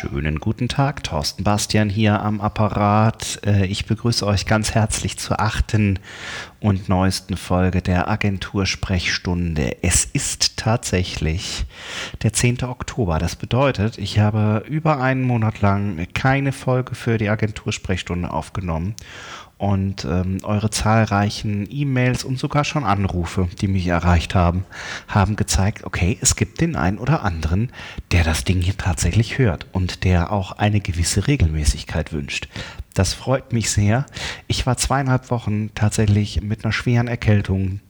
Schönen guten Tag, Thorsten Bastian hier am Apparat. Äh, ich begrüße euch ganz herzlich zur achten und neuesten Folge der Agentursprechstunde. Es ist tatsächlich der 10. Oktober. Das bedeutet, ich habe über einen Monat lang keine Folge für die Agentursprechstunde aufgenommen und ähm, eure zahlreichen E-Mails und sogar schon Anrufe, die mich erreicht haben, haben gezeigt, okay, es gibt den einen oder anderen, der das Ding hier tatsächlich hört und der auch eine gewisse Regelmäßigkeit wünscht. Das freut mich sehr. Ich war zweieinhalb Wochen tatsächlich mit einer schweren Erkältung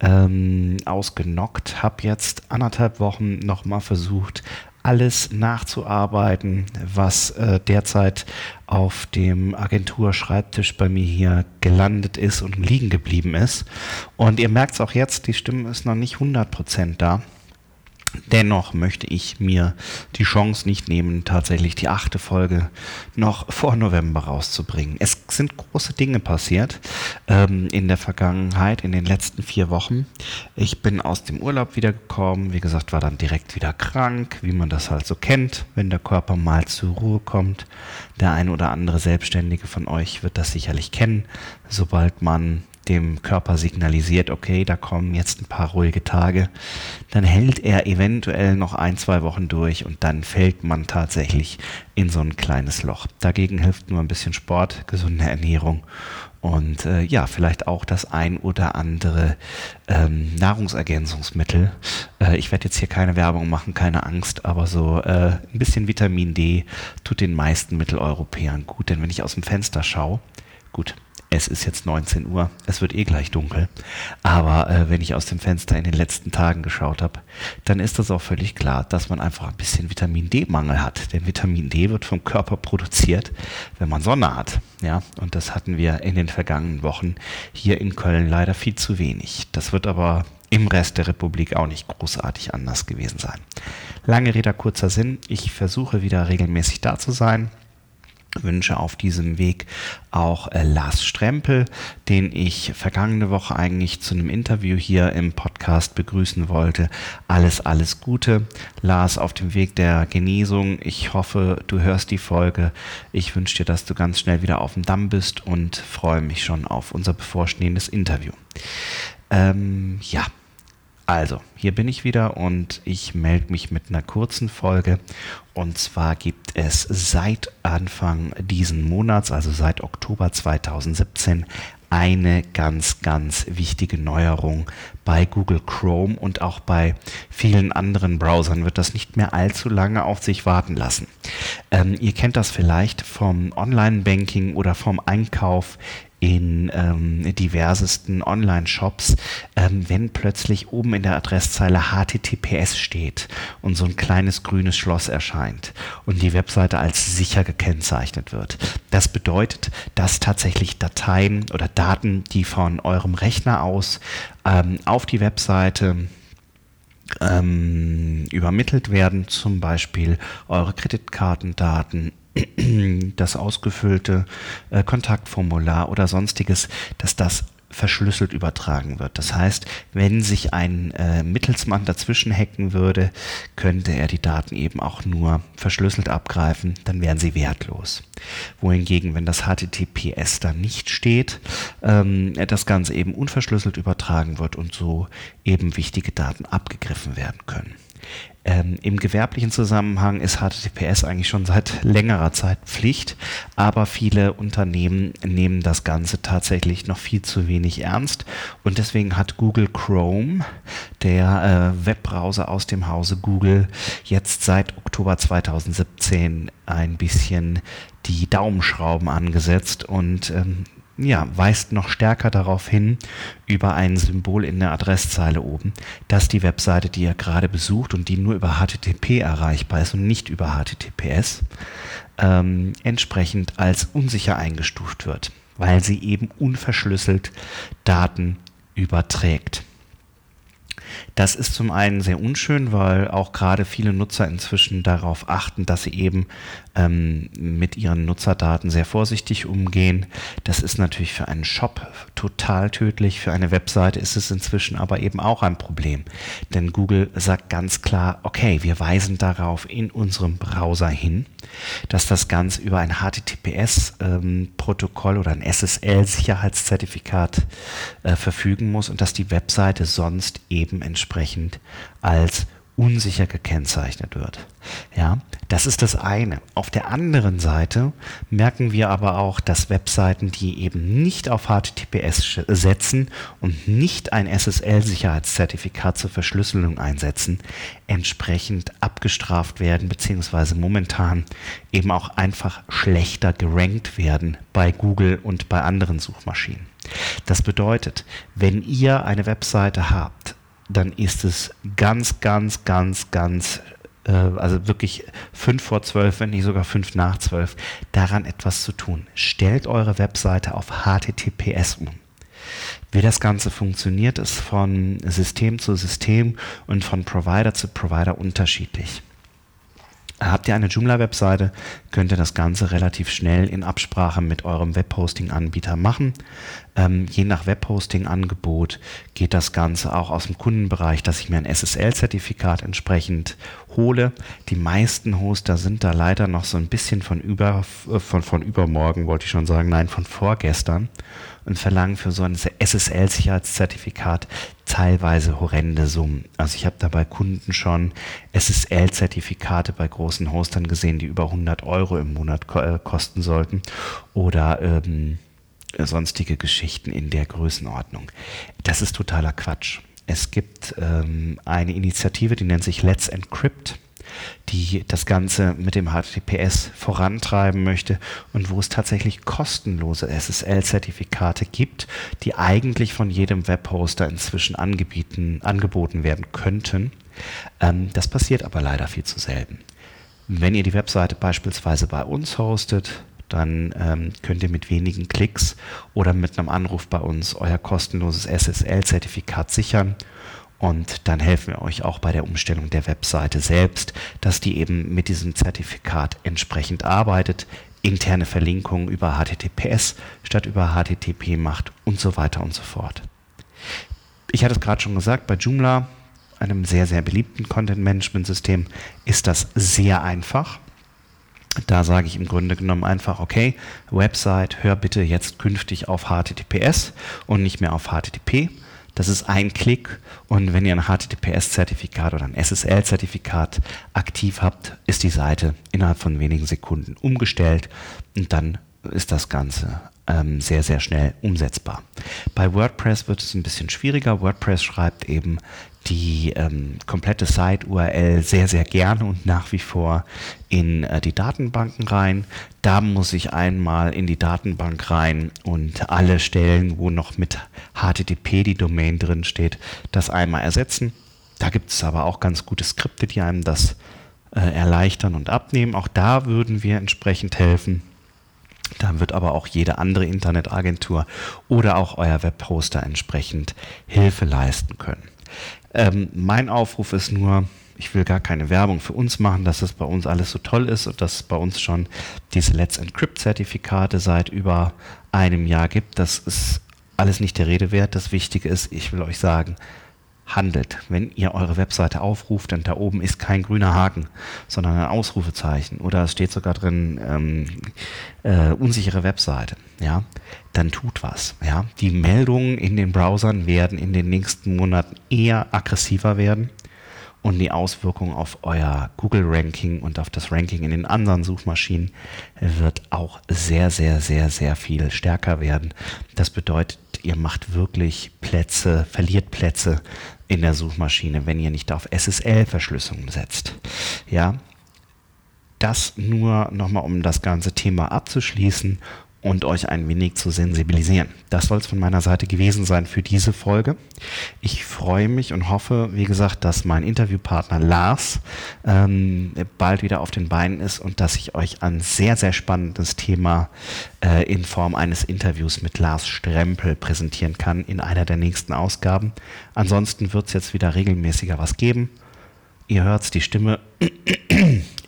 ähm, ausgenockt, habe jetzt anderthalb Wochen nochmal versucht, alles nachzuarbeiten, was äh, derzeit auf dem Agenturschreibtisch bei mir hier gelandet ist und liegen geblieben ist. Und ihr merkt es auch jetzt, die Stimme ist noch nicht 100% da. Dennoch möchte ich mir die Chance nicht nehmen, tatsächlich die achte Folge noch vor November rauszubringen. Es sind große Dinge passiert ähm, in der Vergangenheit, in den letzten vier Wochen. Ich bin aus dem Urlaub wiedergekommen, wie gesagt, war dann direkt wieder krank, wie man das halt so kennt, wenn der Körper mal zur Ruhe kommt. Der ein oder andere Selbstständige von euch wird das sicherlich kennen. Sobald man dem Körper signalisiert, okay, da kommen jetzt ein paar ruhige Tage, dann hält er eventuell noch ein, zwei Wochen durch und dann fällt man tatsächlich in so ein kleines Loch. Dagegen hilft nur ein bisschen Sport, gesunde Ernährung und äh, ja, vielleicht auch das ein oder andere ähm, Nahrungsergänzungsmittel. Äh, ich werde jetzt hier keine Werbung machen, keine Angst, aber so äh, ein bisschen Vitamin D tut den meisten Mitteleuropäern gut, denn wenn ich aus dem Fenster schaue, gut, es ist jetzt 19 Uhr, es wird eh gleich dunkel. Aber äh, wenn ich aus dem Fenster in den letzten Tagen geschaut habe, dann ist das auch völlig klar, dass man einfach ein bisschen Vitamin D-Mangel hat. Denn Vitamin D wird vom Körper produziert, wenn man Sonne hat. Ja, und das hatten wir in den vergangenen Wochen hier in Köln leider viel zu wenig. Das wird aber im Rest der Republik auch nicht großartig anders gewesen sein. Lange Rede, kurzer Sinn. Ich versuche wieder regelmäßig da zu sein wünsche auf diesem Weg auch äh, Lars Strempel, den ich vergangene Woche eigentlich zu einem Interview hier im Podcast begrüßen wollte. Alles, alles Gute. Lars, auf dem Weg der Genesung. Ich hoffe, du hörst die Folge. Ich wünsche dir, dass du ganz schnell wieder auf dem Damm bist und freue mich schon auf unser bevorstehendes Interview. Ähm, ja. Also, hier bin ich wieder und ich melde mich mit einer kurzen Folge. Und zwar gibt es seit Anfang diesen Monats, also seit Oktober 2017, eine ganz, ganz wichtige Neuerung bei Google Chrome und auch bei vielen anderen Browsern wird das nicht mehr allzu lange auf sich warten lassen. Ähm, ihr kennt das vielleicht vom Online-Banking oder vom Einkauf in ähm, diversesten Online-Shops, ähm, wenn plötzlich oben in der Adresszeile HTTPS steht und so ein kleines grünes Schloss erscheint und die Webseite als sicher gekennzeichnet wird. Das bedeutet, dass tatsächlich Dateien oder Daten, die von eurem Rechner aus ähm, auf die Webseite ähm, übermittelt werden, zum Beispiel eure Kreditkartendaten, das ausgefüllte äh, Kontaktformular oder sonstiges, dass das verschlüsselt übertragen wird. Das heißt, wenn sich ein äh, Mittelsmann dazwischen hacken würde, könnte er die Daten eben auch nur verschlüsselt abgreifen, dann wären sie wertlos. Wohingegen, wenn das HTTPS da nicht steht, ähm, das Ganze eben unverschlüsselt übertragen wird und so eben wichtige Daten abgegriffen werden können. Ähm, Im gewerblichen Zusammenhang ist HTTPS eigentlich schon seit längerer Zeit Pflicht, aber viele Unternehmen nehmen das Ganze tatsächlich noch viel zu wenig ernst. Und deswegen hat Google Chrome, der äh, Webbrowser aus dem Hause Google, jetzt seit Oktober 2017 ein bisschen die Daumenschrauben angesetzt und ähm, ja, weist noch stärker darauf hin, über ein Symbol in der Adresszeile oben, dass die Webseite, die ihr gerade besucht und die nur über HTTP erreichbar ist und nicht über HTTPS, ähm, entsprechend als unsicher eingestuft wird, weil sie eben unverschlüsselt Daten überträgt. Das ist zum einen sehr unschön, weil auch gerade viele Nutzer inzwischen darauf achten, dass sie eben ähm, mit ihren Nutzerdaten sehr vorsichtig umgehen. Das ist natürlich für einen Shop total tödlich. Für eine Webseite ist es inzwischen aber eben auch ein Problem. Denn Google sagt ganz klar, okay, wir weisen darauf in unserem Browser hin, dass das Ganze über ein HTTPS-Protokoll ähm, oder ein SSL-Sicherheitszertifikat äh, verfügen muss und dass die Webseite sonst eben entsprechend als unsicher gekennzeichnet wird. Ja, das ist das eine. Auf der anderen Seite merken wir aber auch, dass Webseiten, die eben nicht auf HTTPS setzen und nicht ein SSL-Sicherheitszertifikat zur Verschlüsselung einsetzen, entsprechend abgestraft werden, beziehungsweise momentan eben auch einfach schlechter gerankt werden bei Google und bei anderen Suchmaschinen. Das bedeutet, wenn ihr eine Webseite habt, dann ist es ganz, ganz, ganz, ganz, äh, also wirklich fünf vor zwölf, wenn nicht sogar fünf nach zwölf, daran etwas zu tun. Stellt eure Webseite auf HTTPS um. Wie das Ganze funktioniert, ist von System zu System und von Provider zu Provider unterschiedlich. Habt ihr eine Joomla-Webseite, könnt ihr das Ganze relativ schnell in Absprache mit eurem Webhosting-Anbieter machen. Ähm, je nach Webhosting-Angebot geht das Ganze auch aus dem Kundenbereich, dass ich mir ein SSL-Zertifikat entsprechend hole. Die meisten Hoster sind da leider noch so ein bisschen von, über, äh, von, von übermorgen, wollte ich schon sagen, nein, von vorgestern und verlangen für so ein SSL-Sicherheitszertifikat teilweise horrende Summen. Also ich habe da bei Kunden schon SSL-Zertifikate bei großen Hostern gesehen, die über 100 Euro im Monat äh, kosten sollten oder ähm, sonstige Geschichten in der Größenordnung. Das ist totaler Quatsch. Es gibt ähm, eine Initiative, die nennt sich Let's Encrypt die das Ganze mit dem HTTPS vorantreiben möchte und wo es tatsächlich kostenlose SSL-Zertifikate gibt, die eigentlich von jedem Webhoster inzwischen angeboten werden könnten. Ähm, das passiert aber leider viel zu selten. Wenn ihr die Webseite beispielsweise bei uns hostet, dann ähm, könnt ihr mit wenigen Klicks oder mit einem Anruf bei uns euer kostenloses SSL-Zertifikat sichern und dann helfen wir euch auch bei der Umstellung der Webseite selbst, dass die eben mit diesem Zertifikat entsprechend arbeitet, interne Verlinkungen über HTTPS statt über HTTP macht und so weiter und so fort. Ich hatte es gerade schon gesagt, bei Joomla, einem sehr, sehr beliebten Content-Management-System, ist das sehr einfach. Da sage ich im Grunde genommen einfach, okay, Website, hör bitte jetzt künftig auf HTTPS und nicht mehr auf HTTP. Das ist ein Klick und wenn ihr ein HTTPS-Zertifikat oder ein SSL-Zertifikat aktiv habt, ist die Seite innerhalb von wenigen Sekunden umgestellt und dann ist das Ganze ähm, sehr, sehr schnell umsetzbar. Bei WordPress wird es ein bisschen schwieriger. WordPress schreibt eben die ähm, komplette Site-URL sehr, sehr gerne und nach wie vor in äh, die Datenbanken rein. Da muss ich einmal in die Datenbank rein und alle Stellen, wo noch mit HTTP die Domain drin steht, das einmal ersetzen. Da gibt es aber auch ganz gute Skripte, die einem das äh, erleichtern und abnehmen. Auch da würden wir entsprechend helfen. Da wird aber auch jede andere Internetagentur oder auch euer Webhoster entsprechend Hilfe leisten können. Ähm, mein Aufruf ist nur, ich will gar keine Werbung für uns machen, dass es bei uns alles so toll ist und dass es bei uns schon diese Let's Encrypt Zertifikate seit über einem Jahr gibt. Das ist alles nicht der Rede wert. Das Wichtige ist, ich will euch sagen, handelt. Wenn ihr eure Webseite aufruft und da oben ist kein grüner Haken, sondern ein Ausrufezeichen oder es steht sogar drin ähm, äh, unsichere Webseite, ja, dann tut was. Ja. Die Meldungen in den Browsern werden in den nächsten Monaten eher aggressiver werden und die Auswirkung auf euer Google-Ranking und auf das Ranking in den anderen Suchmaschinen wird auch sehr, sehr, sehr, sehr viel stärker werden. Das bedeutet, ihr macht wirklich Plätze, verliert Plätze in der Suchmaschine, wenn ihr nicht auf SSL-Verschlüsselung setzt. Ja, das nur nochmal, um das ganze Thema abzuschließen und euch ein wenig zu sensibilisieren. Das soll es von meiner Seite gewesen sein für diese Folge. Ich freue mich und hoffe, wie gesagt, dass mein Interviewpartner Lars ähm, bald wieder auf den Beinen ist und dass ich euch ein sehr, sehr spannendes Thema äh, in Form eines Interviews mit Lars Strempel präsentieren kann in einer der nächsten Ausgaben. Ansonsten wird es jetzt wieder regelmäßiger was geben. Ihr hört die Stimme.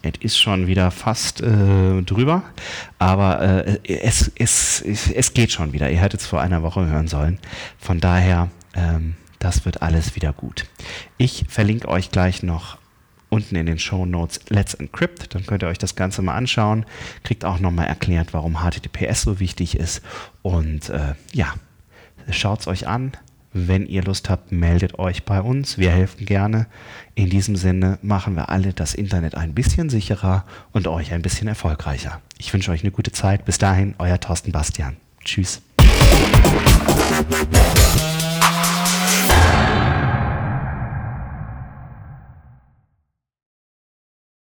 es ist schon wieder fast äh, drüber, aber äh, es, es, es geht schon wieder. Ihr hättet es vor einer Woche hören sollen. Von daher, ähm, das wird alles wieder gut. Ich verlinke euch gleich noch unten in den Show Notes Let's Encrypt. Dann könnt ihr euch das Ganze mal anschauen. Kriegt auch nochmal erklärt, warum HTTPS so wichtig ist. Und äh, ja, schaut es euch an. Wenn ihr Lust habt, meldet euch bei uns. Wir helfen gerne. In diesem Sinne machen wir alle das Internet ein bisschen sicherer und euch ein bisschen erfolgreicher. Ich wünsche euch eine gute Zeit. Bis dahin, euer Thorsten Bastian. Tschüss.